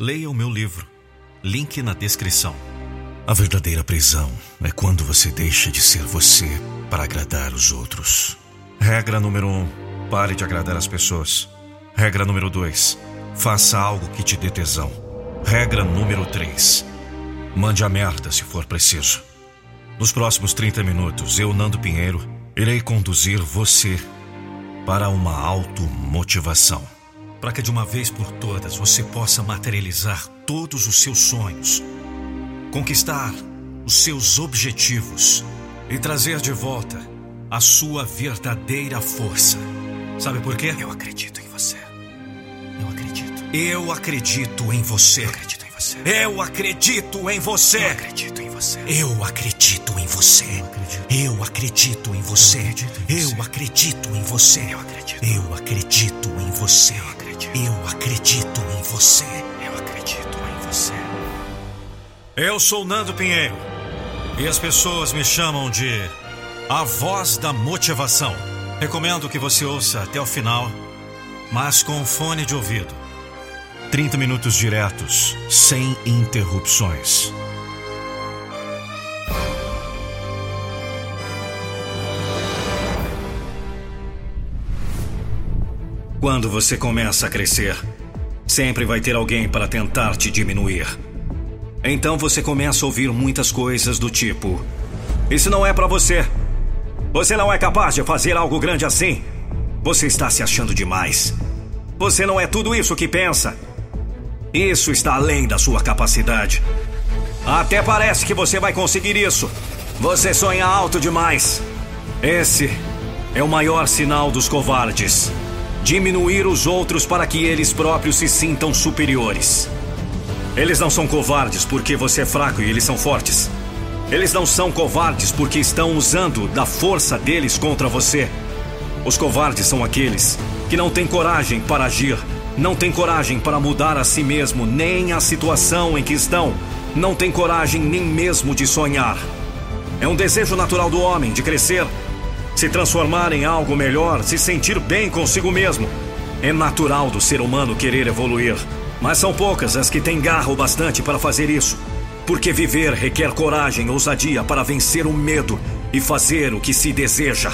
leia o meu livro. Link na descrição. A verdadeira prisão é quando você deixa de ser você para agradar os outros. Regra número 1: um, pare de agradar as pessoas. Regra número 2: faça algo que te dê tesão. Regra número 3: mande a merda se for preciso. Nos próximos 30 minutos, eu, Nando Pinheiro, irei conduzir você para uma automotivação. Para que de uma vez por todas você possa materializar todos os seus sonhos, conquistar os seus objetivos e trazer de volta a sua verdadeira força. Sabe por quê? Eu acredito em você. Eu acredito. Eu acredito em você. Eu acredito em você. Eu acredito em você. Eu acredito em você. Eu acredito em você. Eu acredito em você. Eu acredito em você. Eu acredito. Eu acredito em você. Eu acredito. Eu acredito em você. Eu acredito em você. Eu sou Nando Pinheiro e as pessoas me chamam de a voz da motivação. Recomendo que você ouça até o final, mas com fone de ouvido. 30 minutos diretos, sem interrupções. Quando você começa a crescer, sempre vai ter alguém para tentar te diminuir. Então você começa a ouvir muitas coisas do tipo: Isso não é para você. Você não é capaz de fazer algo grande assim. Você está se achando demais. Você não é tudo isso que pensa. Isso está além da sua capacidade. Até parece que você vai conseguir isso. Você sonha alto demais. Esse é o maior sinal dos covardes. Diminuir os outros para que eles próprios se sintam superiores. Eles não são covardes porque você é fraco e eles são fortes. Eles não são covardes porque estão usando da força deles contra você. Os covardes são aqueles que não têm coragem para agir, não têm coragem para mudar a si mesmo, nem a situação em que estão, não têm coragem nem mesmo de sonhar. É um desejo natural do homem de crescer, se transformar em algo melhor, se sentir bem consigo mesmo. É natural do ser humano querer evoluir, mas são poucas as que têm garra o bastante para fazer isso. Porque viver requer coragem ousadia para vencer o medo e fazer o que se deseja.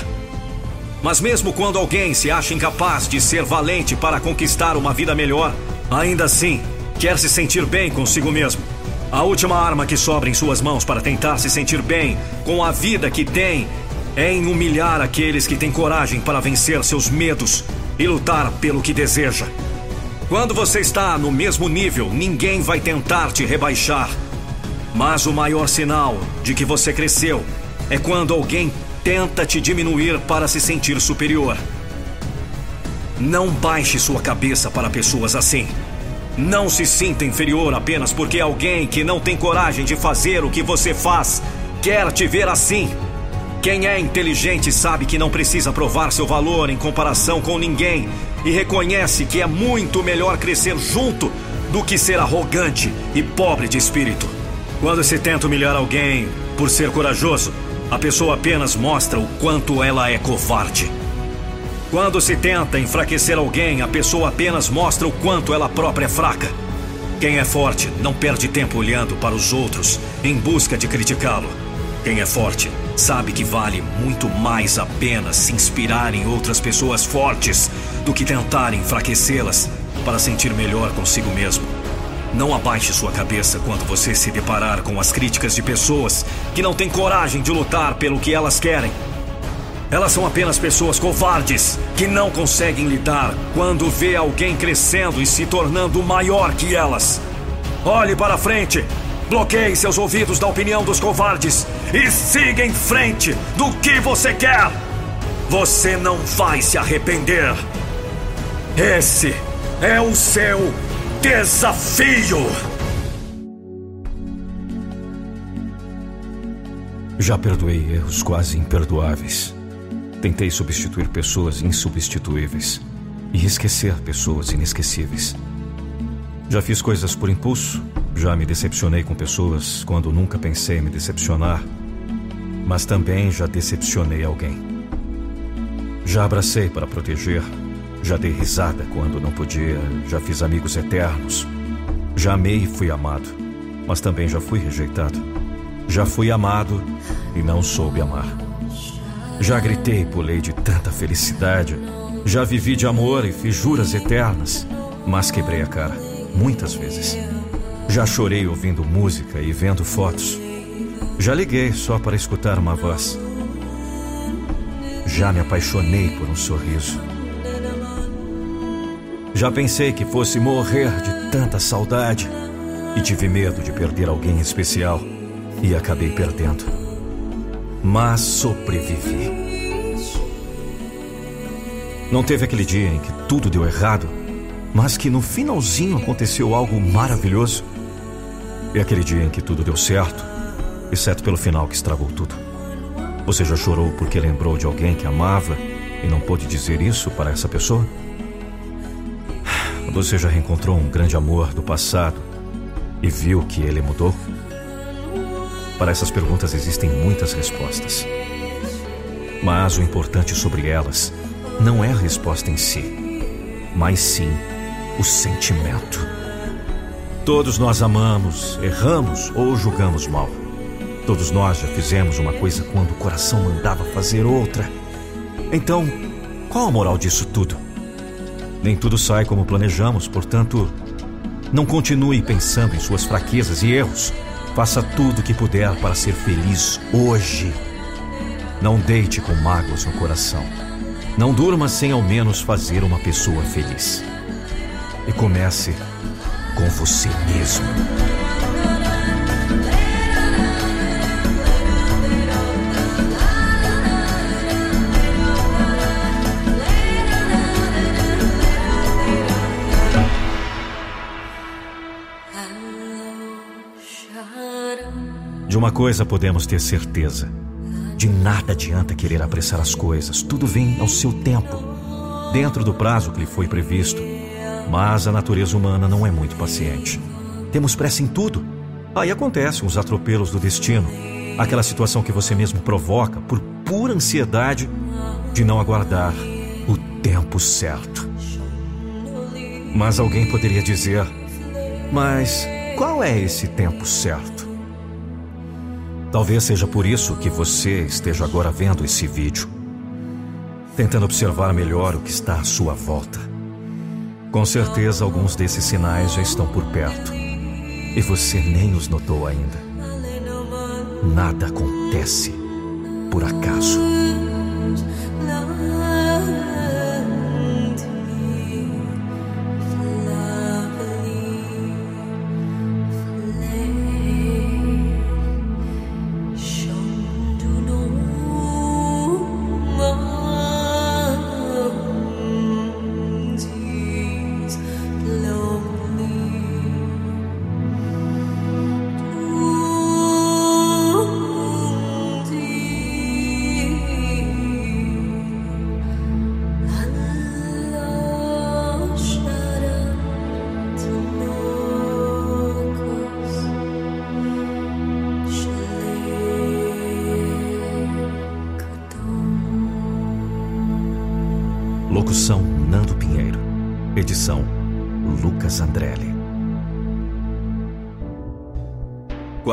Mas mesmo quando alguém se acha incapaz de ser valente para conquistar uma vida melhor, ainda assim quer se sentir bem consigo mesmo. A última arma que sobra em suas mãos para tentar se sentir bem com a vida que tem é em humilhar aqueles que têm coragem para vencer seus medos e lutar pelo que deseja. Quando você está no mesmo nível, ninguém vai tentar te rebaixar. Mas o maior sinal de que você cresceu é quando alguém tenta te diminuir para se sentir superior. Não baixe sua cabeça para pessoas assim. Não se sinta inferior apenas porque alguém que não tem coragem de fazer o que você faz quer te ver assim. Quem é inteligente sabe que não precisa provar seu valor em comparação com ninguém e reconhece que é muito melhor crescer junto do que ser arrogante e pobre de espírito. Quando se tenta humilhar alguém por ser corajoso, a pessoa apenas mostra o quanto ela é covarde. Quando se tenta enfraquecer alguém, a pessoa apenas mostra o quanto ela própria é fraca. Quem é forte não perde tempo olhando para os outros em busca de criticá-lo. Quem é forte sabe que vale muito mais a pena se inspirar em outras pessoas fortes do que tentar enfraquecê-las para sentir melhor consigo mesmo. Não abaixe sua cabeça quando você se deparar com as críticas de pessoas que não têm coragem de lutar pelo que elas querem. Elas são apenas pessoas covardes que não conseguem lidar quando vê alguém crescendo e se tornando maior que elas. Olhe para frente, bloqueie seus ouvidos da opinião dos covardes e siga em frente do que você quer. Você não vai se arrepender. Esse é o seu desafio. Já perdoei erros quase imperdoáveis. Tentei substituir pessoas insubstituíveis e esquecer pessoas inesquecíveis. Já fiz coisas por impulso, já me decepcionei com pessoas quando nunca pensei me decepcionar, mas também já decepcionei alguém. Já abracei para proteger, já dei risada quando não podia, já fiz amigos eternos, Já amei e fui amado, mas também já fui rejeitado. Já fui amado e não soube amar. Já gritei e pulei de tanta felicidade. Já vivi de amor e fiz juras eternas, mas quebrei a cara, muitas vezes. Já chorei ouvindo música e vendo fotos. Já liguei só para escutar uma voz. Já me apaixonei por um sorriso. Já pensei que fosse morrer de tanta saudade e tive medo de perder alguém especial e acabei perdendo. Mas sobrevivi. Não teve aquele dia em que tudo deu errado, mas que no finalzinho aconteceu algo maravilhoso. E aquele dia em que tudo deu certo, exceto pelo final que estragou tudo. Você já chorou porque lembrou de alguém que amava e não pôde dizer isso para essa pessoa? Você já reencontrou um grande amor do passado e viu que ele mudou? Para essas perguntas existem muitas respostas. Mas o importante sobre elas não é a resposta em si, mas sim o sentimento. Todos nós amamos, erramos ou julgamos mal. Todos nós já fizemos uma coisa quando o coração mandava fazer outra. Então, qual a moral disso tudo? Nem tudo sai como planejamos, portanto, não continue pensando em suas fraquezas e erros. Faça tudo o que puder para ser feliz hoje. Não deite com mágoas no coração. Não durma sem ao menos fazer uma pessoa feliz. E comece com você mesmo. De uma coisa podemos ter certeza: de nada adianta querer apressar as coisas, tudo vem ao seu tempo, dentro do prazo que lhe foi previsto. Mas a natureza humana não é muito paciente. Temos pressa em tudo. Aí acontecem os atropelos do destino, aquela situação que você mesmo provoca por pura ansiedade de não aguardar o tempo certo. Mas alguém poderia dizer: Mas qual é esse tempo certo? Talvez seja por isso que você esteja agora vendo esse vídeo, tentando observar melhor o que está à sua volta. Com certeza, alguns desses sinais já estão por perto e você nem os notou ainda. Nada acontece por acaso.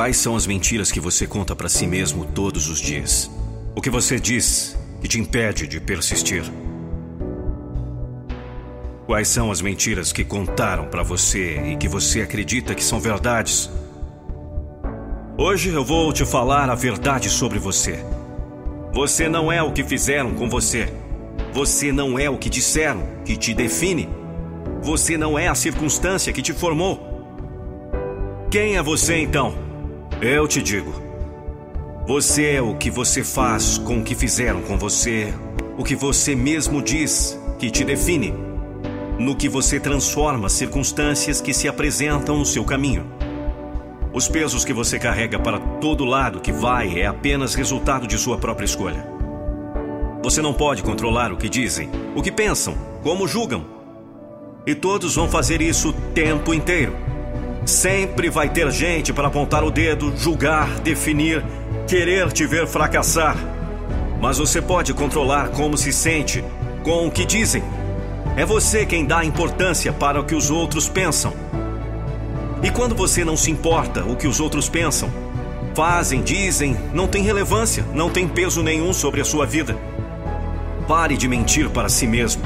Quais são as mentiras que você conta para si mesmo todos os dias? O que você diz que te impede de persistir? Quais são as mentiras que contaram para você e que você acredita que são verdades? Hoje eu vou te falar a verdade sobre você. Você não é o que fizeram com você. Você não é o que disseram que te define. Você não é a circunstância que te formou. Quem é você então? Eu te digo. Você é o que você faz com o que fizeram com você, o que você mesmo diz que te define, no que você transforma as circunstâncias que se apresentam no seu caminho. Os pesos que você carrega para todo lado que vai é apenas resultado de sua própria escolha. Você não pode controlar o que dizem, o que pensam, como julgam. E todos vão fazer isso o tempo inteiro. Sempre vai ter gente para apontar o dedo, julgar, definir, querer te ver fracassar. Mas você pode controlar como se sente, com o que dizem. É você quem dá importância para o que os outros pensam. E quando você não se importa o que os outros pensam, fazem, dizem, não tem relevância, não tem peso nenhum sobre a sua vida. Pare de mentir para si mesmo.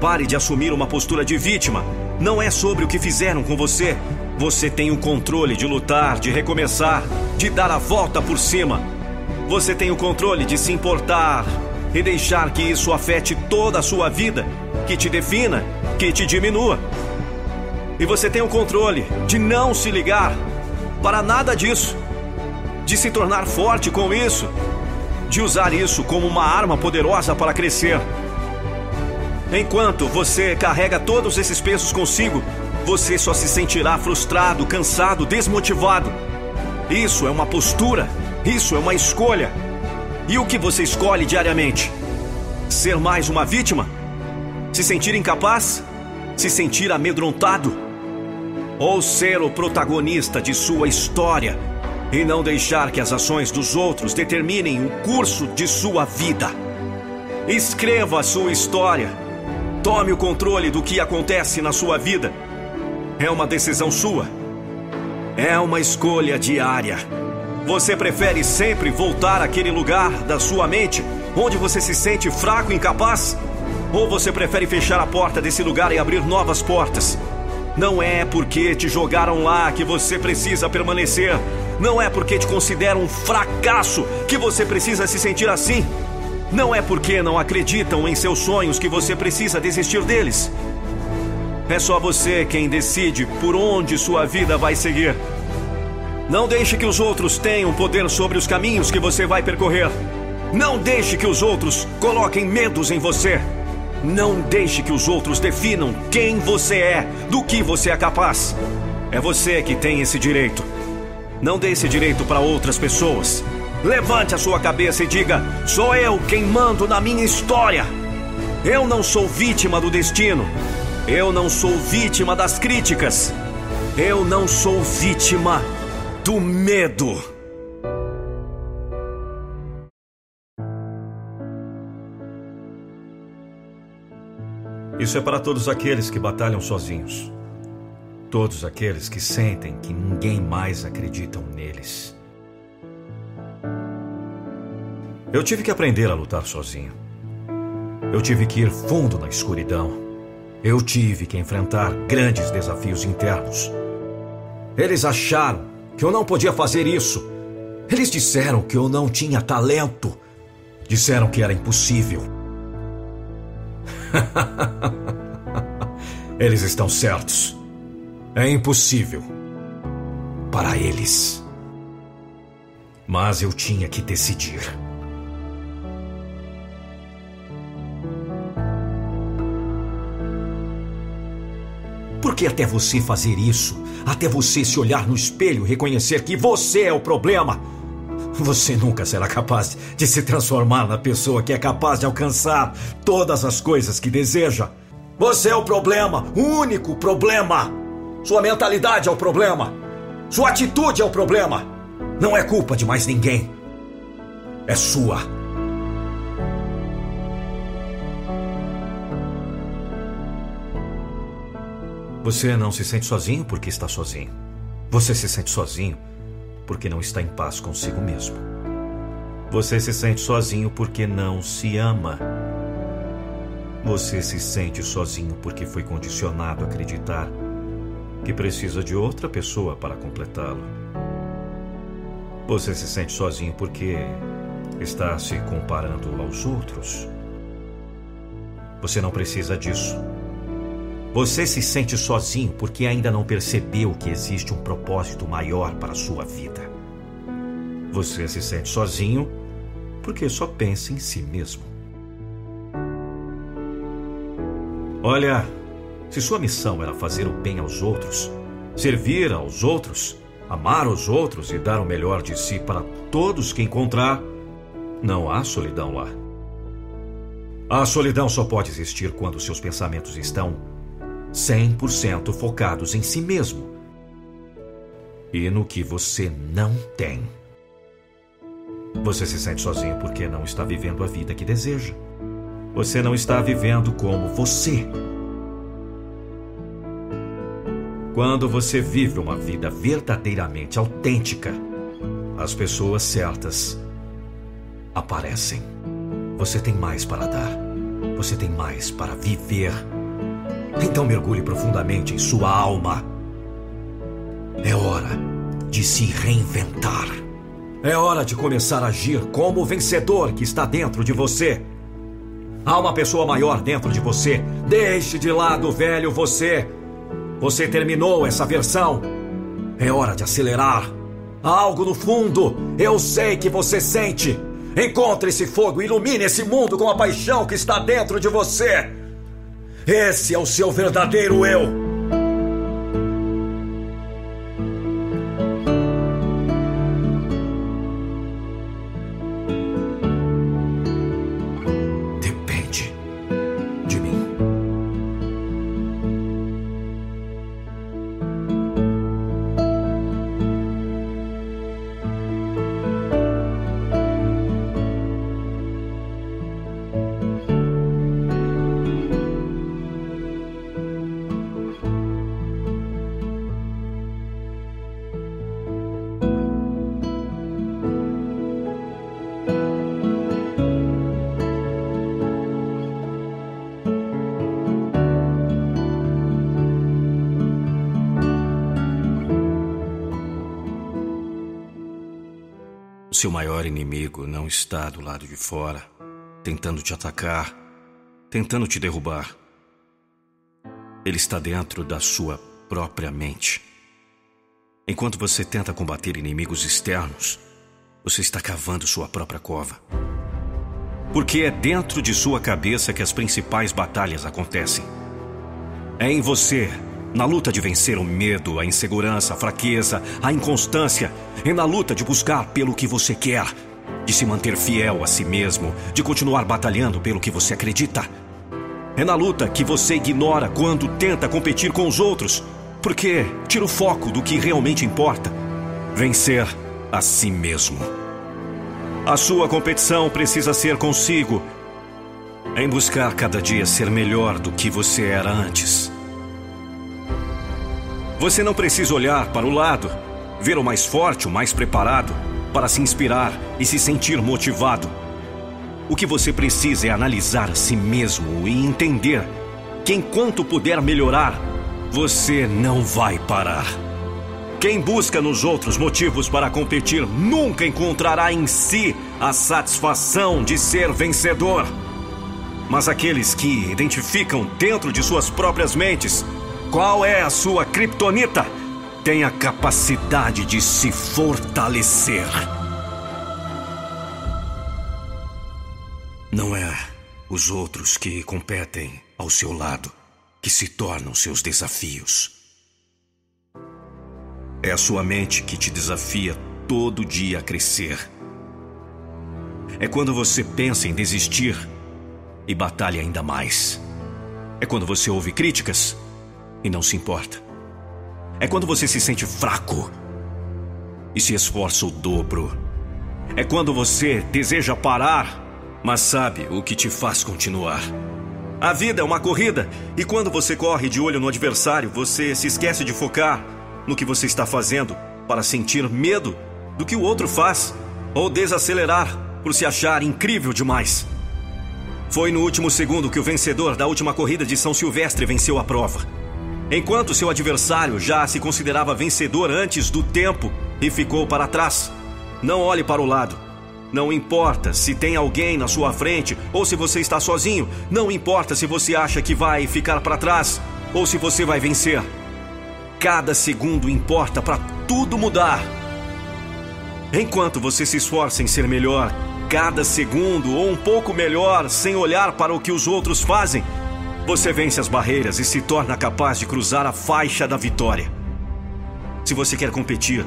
Pare de assumir uma postura de vítima. Não é sobre o que fizeram com você. Você tem o controle de lutar, de recomeçar, de dar a volta por cima. Você tem o controle de se importar e deixar que isso afete toda a sua vida, que te defina, que te diminua. E você tem o controle de não se ligar para nada disso, de se tornar forte com isso, de usar isso como uma arma poderosa para crescer. Enquanto você carrega todos esses pesos consigo, você só se sentirá frustrado, cansado, desmotivado. Isso é uma postura, isso é uma escolha. E o que você escolhe diariamente? Ser mais uma vítima? Se sentir incapaz? Se sentir amedrontado? ou ser o protagonista de sua história e não deixar que as ações dos outros determinem o curso de sua vida. Escreva a sua história. Tome o controle do que acontece na sua vida. É uma decisão sua. É uma escolha diária. Você prefere sempre voltar àquele lugar da sua mente onde você se sente fraco e incapaz? Ou você prefere fechar a porta desse lugar e abrir novas portas? Não é porque te jogaram lá que você precisa permanecer. Não é porque te consideram um fracasso que você precisa se sentir assim. Não é porque não acreditam em seus sonhos que você precisa desistir deles. É só você quem decide por onde sua vida vai seguir. Não deixe que os outros tenham poder sobre os caminhos que você vai percorrer. Não deixe que os outros coloquem medos em você. Não deixe que os outros definam quem você é, do que você é capaz. É você que tem esse direito. Não dê esse direito para outras pessoas. Levante a sua cabeça e diga: sou eu quem mando na minha história. Eu não sou vítima do destino. Eu não sou vítima das críticas. Eu não sou vítima do medo. Isso é para todos aqueles que batalham sozinhos. Todos aqueles que sentem que ninguém mais acredita neles. Eu tive que aprender a lutar sozinho. Eu tive que ir fundo na escuridão. Eu tive que enfrentar grandes desafios internos. Eles acharam que eu não podia fazer isso. Eles disseram que eu não tinha talento. Disseram que era impossível. Eles estão certos. É impossível. Para eles. Mas eu tinha que decidir. Porque até você fazer isso, até você se olhar no espelho e reconhecer que você é o problema, você nunca será capaz de se transformar na pessoa que é capaz de alcançar todas as coisas que deseja. Você é o problema, o único problema. Sua mentalidade é o problema. Sua atitude é o problema. Não é culpa de mais ninguém. É sua. Você não se sente sozinho porque está sozinho. Você se sente sozinho porque não está em paz consigo mesmo. Você se sente sozinho porque não se ama. Você se sente sozinho porque foi condicionado a acreditar que precisa de outra pessoa para completá-lo. Você se sente sozinho porque está se comparando aos outros. Você não precisa disso. Você se sente sozinho porque ainda não percebeu que existe um propósito maior para a sua vida. Você se sente sozinho porque só pensa em si mesmo. Olha, se sua missão era fazer o bem aos outros, servir aos outros, amar os outros e dar o melhor de si para todos que encontrar, não há solidão lá. A solidão só pode existir quando seus pensamentos estão 100% focados em si mesmo e no que você não tem. Você se sente sozinho porque não está vivendo a vida que deseja. Você não está vivendo como você. Quando você vive uma vida verdadeiramente autêntica, as pessoas certas aparecem. Você tem mais para dar. Você tem mais para viver. Então mergulhe profundamente em sua alma. É hora de se reinventar. É hora de começar a agir como o vencedor que está dentro de você. Há uma pessoa maior dentro de você. Deixe de lado o velho você. Você terminou essa versão. É hora de acelerar. Há algo no fundo. Eu sei que você sente. Encontre esse fogo, ilumine esse mundo com a paixão que está dentro de você. Esse é o seu verdadeiro eu. Seu maior inimigo não está do lado de fora, tentando te atacar, tentando te derrubar. Ele está dentro da sua própria mente. Enquanto você tenta combater inimigos externos, você está cavando sua própria cova. Porque é dentro de sua cabeça que as principais batalhas acontecem. É em você na luta de vencer o medo, a insegurança, a fraqueza, a inconstância. É na luta de buscar pelo que você quer. De se manter fiel a si mesmo. De continuar batalhando pelo que você acredita. É na luta que você ignora quando tenta competir com os outros. Porque tira o foco do que realmente importa: vencer a si mesmo. A sua competição precisa ser consigo, em buscar cada dia ser melhor do que você era antes. Você não precisa olhar para o lado, ver o mais forte, o mais preparado, para se inspirar e se sentir motivado. O que você precisa é analisar a si mesmo e entender que enquanto puder melhorar, você não vai parar. Quem busca nos outros motivos para competir nunca encontrará em si a satisfação de ser vencedor. Mas aqueles que identificam dentro de suas próprias mentes qual é a sua criptonita? Tem a capacidade de se fortalecer. Não é os outros que competem ao seu lado que se tornam seus desafios. É a sua mente que te desafia todo dia a crescer. É quando você pensa em desistir e batalha ainda mais. É quando você ouve críticas e não se importa. É quando você se sente fraco e se esforça o dobro. É quando você deseja parar, mas sabe o que te faz continuar. A vida é uma corrida e quando você corre de olho no adversário, você se esquece de focar no que você está fazendo para sentir medo do que o outro faz ou desacelerar por se achar incrível demais. Foi no último segundo que o vencedor da última corrida de São Silvestre venceu a prova. Enquanto seu adversário já se considerava vencedor antes do tempo e ficou para trás. Não olhe para o lado. Não importa se tem alguém na sua frente ou se você está sozinho. Não importa se você acha que vai ficar para trás ou se você vai vencer. Cada segundo importa para tudo mudar. Enquanto você se esforça em ser melhor, cada segundo ou um pouco melhor, sem olhar para o que os outros fazem, você vence as barreiras e se torna capaz de cruzar a faixa da vitória. Se você quer competir,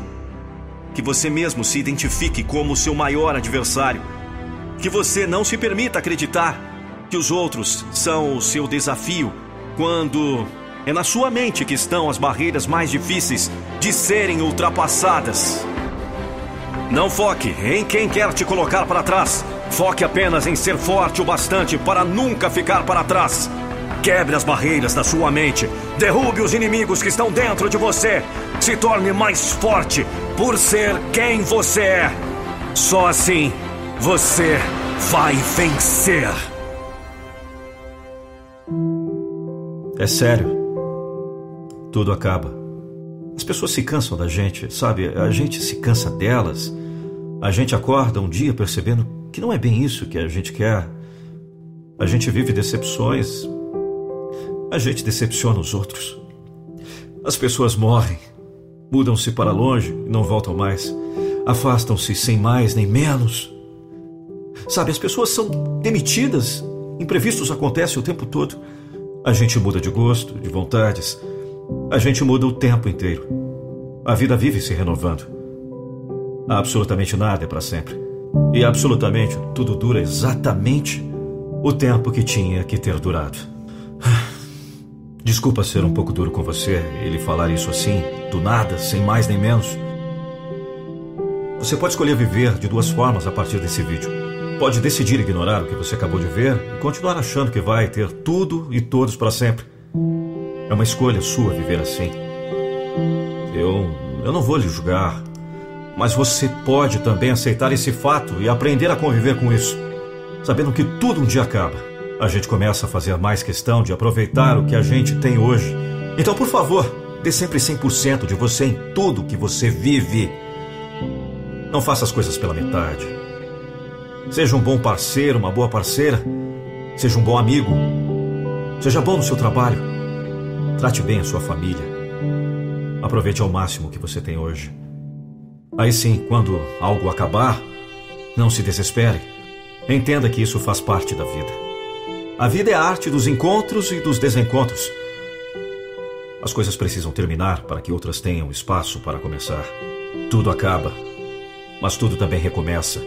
que você mesmo se identifique como seu maior adversário. Que você não se permita acreditar que os outros são o seu desafio, quando é na sua mente que estão as barreiras mais difíceis de serem ultrapassadas. Não foque em quem quer te colocar para trás. Foque apenas em ser forte o bastante para nunca ficar para trás. Quebre as barreiras da sua mente. Derrube os inimigos que estão dentro de você. Se torne mais forte por ser quem você é. Só assim você vai vencer. É sério. Tudo acaba. As pessoas se cansam da gente, sabe? A gente se cansa delas. A gente acorda um dia percebendo que não é bem isso que a gente quer. A gente vive decepções. A gente decepciona os outros. As pessoas morrem, mudam-se para longe e não voltam mais. Afastam-se sem mais nem menos. Sabe, as pessoas são demitidas. Imprevistos acontecem o tempo todo. A gente muda de gosto, de vontades. A gente muda o tempo inteiro. A vida vive se renovando. Absolutamente nada é para sempre. E absolutamente tudo dura exatamente o tempo que tinha que ter durado. Desculpa ser um pouco duro com você, ele falar isso assim, do nada, sem mais nem menos. Você pode escolher viver de duas formas a partir desse vídeo. Pode decidir ignorar o que você acabou de ver e continuar achando que vai ter tudo e todos para sempre. É uma escolha sua viver assim. Eu, eu não vou lhe julgar, mas você pode também aceitar esse fato e aprender a conviver com isso, sabendo que tudo um dia acaba. A gente começa a fazer mais questão de aproveitar o que a gente tem hoje. Então, por favor, dê sempre 100% de você em tudo que você vive. Não faça as coisas pela metade. Seja um bom parceiro, uma boa parceira. Seja um bom amigo. Seja bom no seu trabalho. Trate bem a sua família. Aproveite ao máximo o que você tem hoje. Aí sim, quando algo acabar, não se desespere. Entenda que isso faz parte da vida. A vida é a arte dos encontros e dos desencontros. As coisas precisam terminar para que outras tenham espaço para começar. Tudo acaba, mas tudo também recomeça.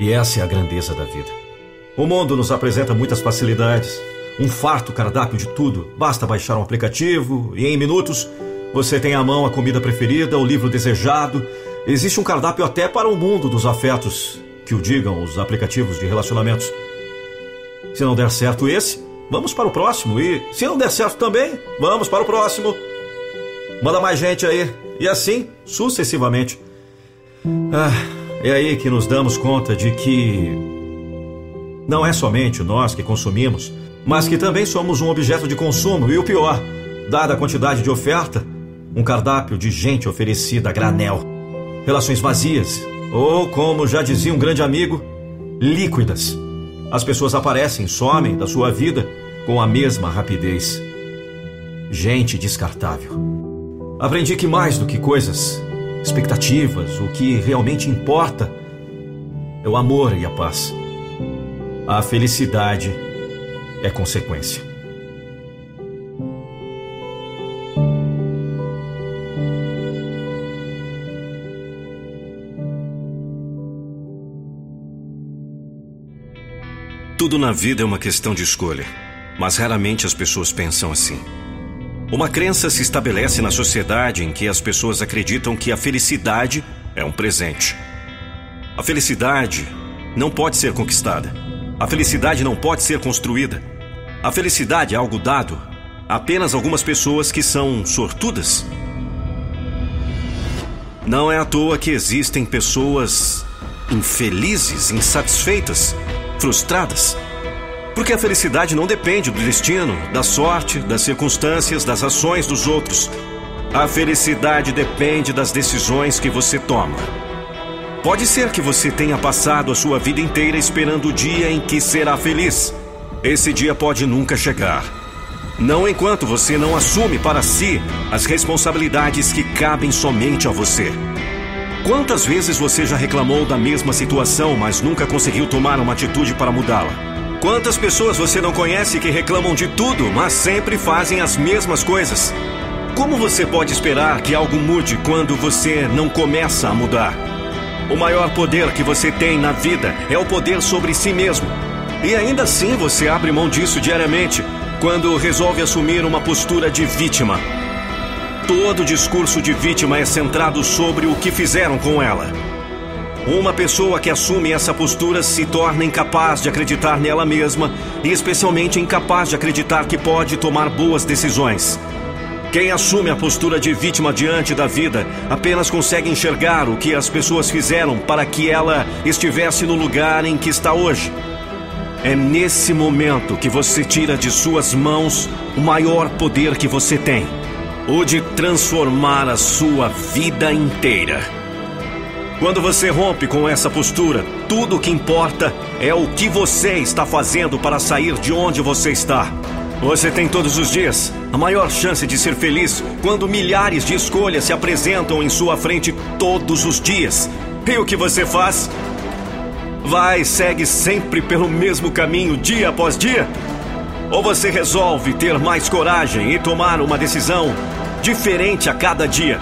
E essa é a grandeza da vida. O mundo nos apresenta muitas facilidades, um farto cardápio de tudo. Basta baixar um aplicativo e em minutos você tem à mão a comida preferida, o livro desejado. Existe um cardápio até para o mundo dos afetos, que o digam os aplicativos de relacionamentos. Se não der certo esse, vamos para o próximo. E se não der certo também, vamos para o próximo. Manda mais gente aí. E assim sucessivamente. Ah. É aí que nos damos conta de que não é somente nós que consumimos, mas que também somos um objeto de consumo e o pior, dada a quantidade de oferta, um cardápio de gente oferecida a granel. Relações vazias, ou como já dizia um grande amigo, líquidas. As pessoas aparecem, somem da sua vida com a mesma rapidez. Gente descartável. Aprendi que mais do que coisas, expectativas, o que realmente importa é o amor e a paz. A felicidade é consequência. Tudo na vida é uma questão de escolha, mas raramente as pessoas pensam assim. Uma crença se estabelece na sociedade em que as pessoas acreditam que a felicidade é um presente. A felicidade não pode ser conquistada. A felicidade não pode ser construída. A felicidade é algo dado a apenas algumas pessoas que são sortudas. Não é à toa que existem pessoas infelizes, insatisfeitas, frustradas. Porque a felicidade não depende do destino, da sorte, das circunstâncias, das ações dos outros. A felicidade depende das decisões que você toma. Pode ser que você tenha passado a sua vida inteira esperando o dia em que será feliz. Esse dia pode nunca chegar. Não enquanto você não assume para si as responsabilidades que cabem somente a você. Quantas vezes você já reclamou da mesma situação, mas nunca conseguiu tomar uma atitude para mudá-la? Quantas pessoas você não conhece que reclamam de tudo, mas sempre fazem as mesmas coisas? Como você pode esperar que algo mude quando você não começa a mudar? O maior poder que você tem na vida é o poder sobre si mesmo. E ainda assim você abre mão disso diariamente quando resolve assumir uma postura de vítima. Todo discurso de vítima é centrado sobre o que fizeram com ela. Uma pessoa que assume essa postura se torna incapaz de acreditar nela mesma e, especialmente, incapaz de acreditar que pode tomar boas decisões. Quem assume a postura de vítima diante da vida apenas consegue enxergar o que as pessoas fizeram para que ela estivesse no lugar em que está hoje. É nesse momento que você tira de suas mãos o maior poder que você tem: o de transformar a sua vida inteira. Quando você rompe com essa postura, tudo o que importa é o que você está fazendo para sair de onde você está. Você tem todos os dias a maior chance de ser feliz quando milhares de escolhas se apresentam em sua frente todos os dias. E o que você faz? Vai, segue sempre pelo mesmo caminho dia após dia? Ou você resolve ter mais coragem e tomar uma decisão diferente a cada dia?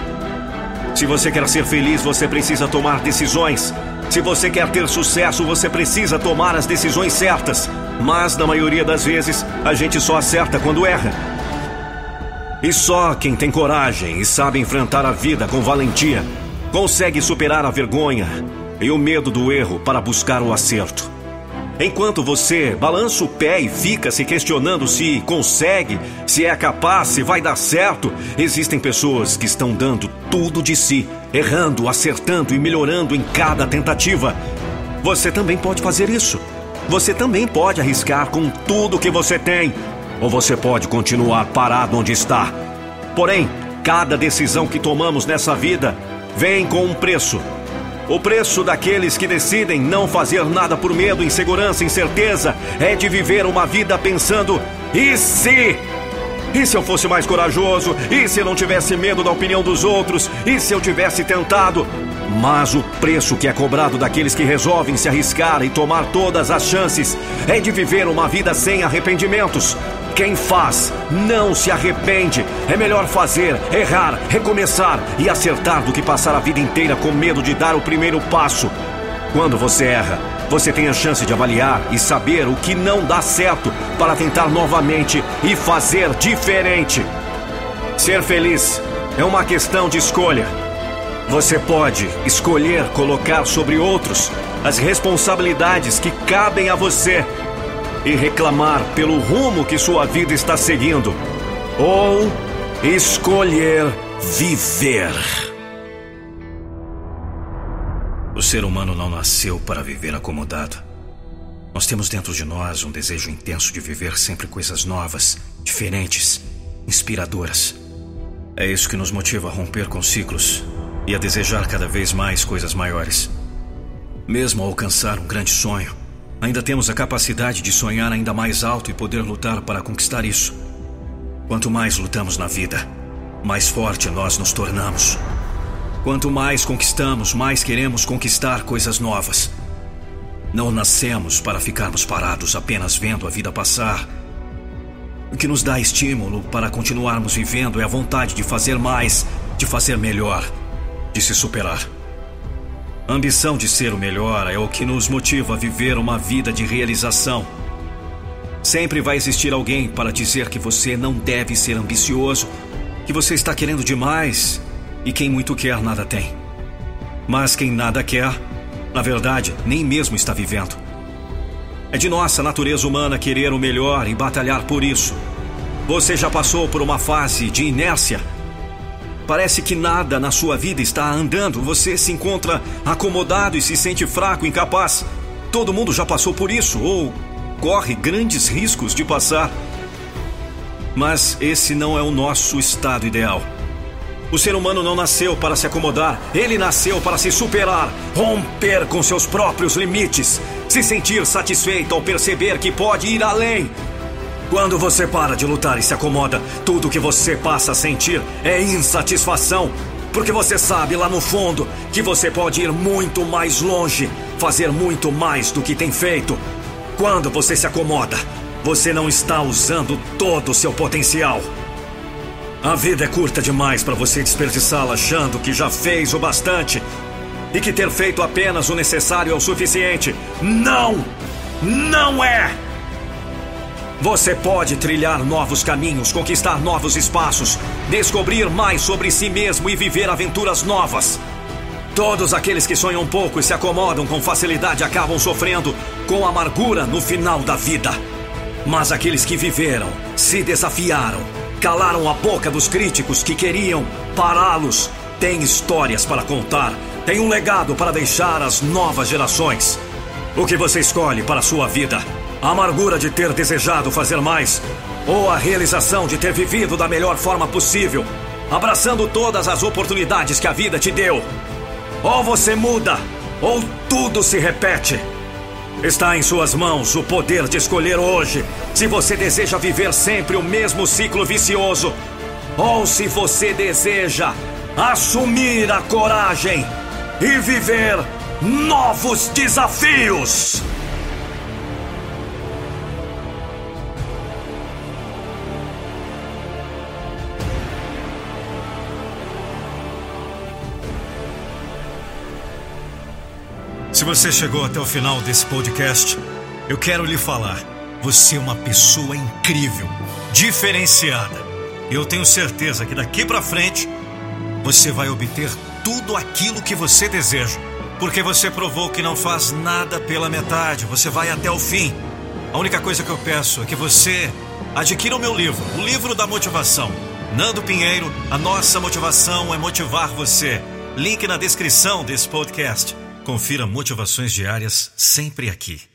Se você quer ser feliz, você precisa tomar decisões. Se você quer ter sucesso, você precisa tomar as decisões certas. Mas, na maioria das vezes, a gente só acerta quando erra. E só quem tem coragem e sabe enfrentar a vida com valentia consegue superar a vergonha e o medo do erro para buscar o acerto. Enquanto você balança o pé e fica se questionando se consegue, se é capaz, se vai dar certo, existem pessoas que estão dando tudo de si, errando, acertando e melhorando em cada tentativa. Você também pode fazer isso. Você também pode arriscar com tudo que você tem, ou você pode continuar parado onde está. Porém, cada decisão que tomamos nessa vida vem com um preço. O preço daqueles que decidem não fazer nada por medo, insegurança, incerteza é de viver uma vida pensando: e se? E se eu fosse mais corajoso? E se eu não tivesse medo da opinião dos outros? E se eu tivesse tentado? Mas o preço que é cobrado daqueles que resolvem se arriscar e tomar todas as chances é de viver uma vida sem arrependimentos. Quem faz não se arrepende. É melhor fazer, errar, recomeçar e acertar do que passar a vida inteira com medo de dar o primeiro passo. Quando você erra, você tem a chance de avaliar e saber o que não dá certo para tentar novamente e fazer diferente. Ser feliz é uma questão de escolha. Você pode escolher colocar sobre outros as responsabilidades que cabem a você e reclamar pelo rumo que sua vida está seguindo, ou escolher viver. O ser humano não nasceu para viver acomodado. Nós temos dentro de nós um desejo intenso de viver sempre coisas novas, diferentes, inspiradoras. É isso que nos motiva a romper com ciclos e a desejar cada vez mais coisas maiores. Mesmo ao alcançar um grande sonho, ainda temos a capacidade de sonhar ainda mais alto e poder lutar para conquistar isso. Quanto mais lutamos na vida, mais forte nós nos tornamos. Quanto mais conquistamos, mais queremos conquistar coisas novas. Não nascemos para ficarmos parados apenas vendo a vida passar. O que nos dá estímulo para continuarmos vivendo é a vontade de fazer mais, de fazer melhor de se superar. A ambição de ser o melhor é o que nos motiva a viver uma vida de realização. Sempre vai existir alguém para dizer que você não deve ser ambicioso, que você está querendo demais e quem muito quer nada tem. Mas quem nada quer, na verdade, nem mesmo está vivendo. É de nossa natureza humana querer o melhor e batalhar por isso. Você já passou por uma fase de inércia Parece que nada na sua vida está andando. Você se encontra acomodado e se sente fraco, incapaz. Todo mundo já passou por isso ou corre grandes riscos de passar. Mas esse não é o nosso estado ideal. O ser humano não nasceu para se acomodar, ele nasceu para se superar, romper com seus próprios limites, se sentir satisfeito ao perceber que pode ir além, quando você para de lutar e se acomoda, tudo que você passa a sentir é insatisfação. Porque você sabe lá no fundo que você pode ir muito mais longe, fazer muito mais do que tem feito. Quando você se acomoda, você não está usando todo o seu potencial. A vida é curta demais para você desperdiçá-la achando que já fez o bastante e que ter feito apenas o necessário é o suficiente. Não! Não é! Você pode trilhar novos caminhos, conquistar novos espaços, descobrir mais sobre si mesmo e viver aventuras novas. Todos aqueles que sonham pouco e se acomodam com facilidade acabam sofrendo com amargura no final da vida. Mas aqueles que viveram, se desafiaram, calaram a boca dos críticos que queriam pará-los, têm histórias para contar, têm um legado para deixar às novas gerações. O que você escolhe para a sua vida? A amargura de ter desejado fazer mais ou a realização de ter vivido da melhor forma possível, abraçando todas as oportunidades que a vida te deu? Ou você muda, ou tudo se repete. Está em suas mãos o poder de escolher hoje se você deseja viver sempre o mesmo ciclo vicioso ou se você deseja assumir a coragem e viver novos desafios. Você chegou até o final desse podcast, eu quero lhe falar: você é uma pessoa incrível, diferenciada. Eu tenho certeza que daqui para frente você vai obter tudo aquilo que você deseja, porque você provou que não faz nada pela metade, você vai até o fim. A única coisa que eu peço é que você adquira o meu livro, o livro da motivação. Nando Pinheiro, a nossa motivação é motivar você. Link na descrição desse podcast. Confira motivações diárias sempre aqui.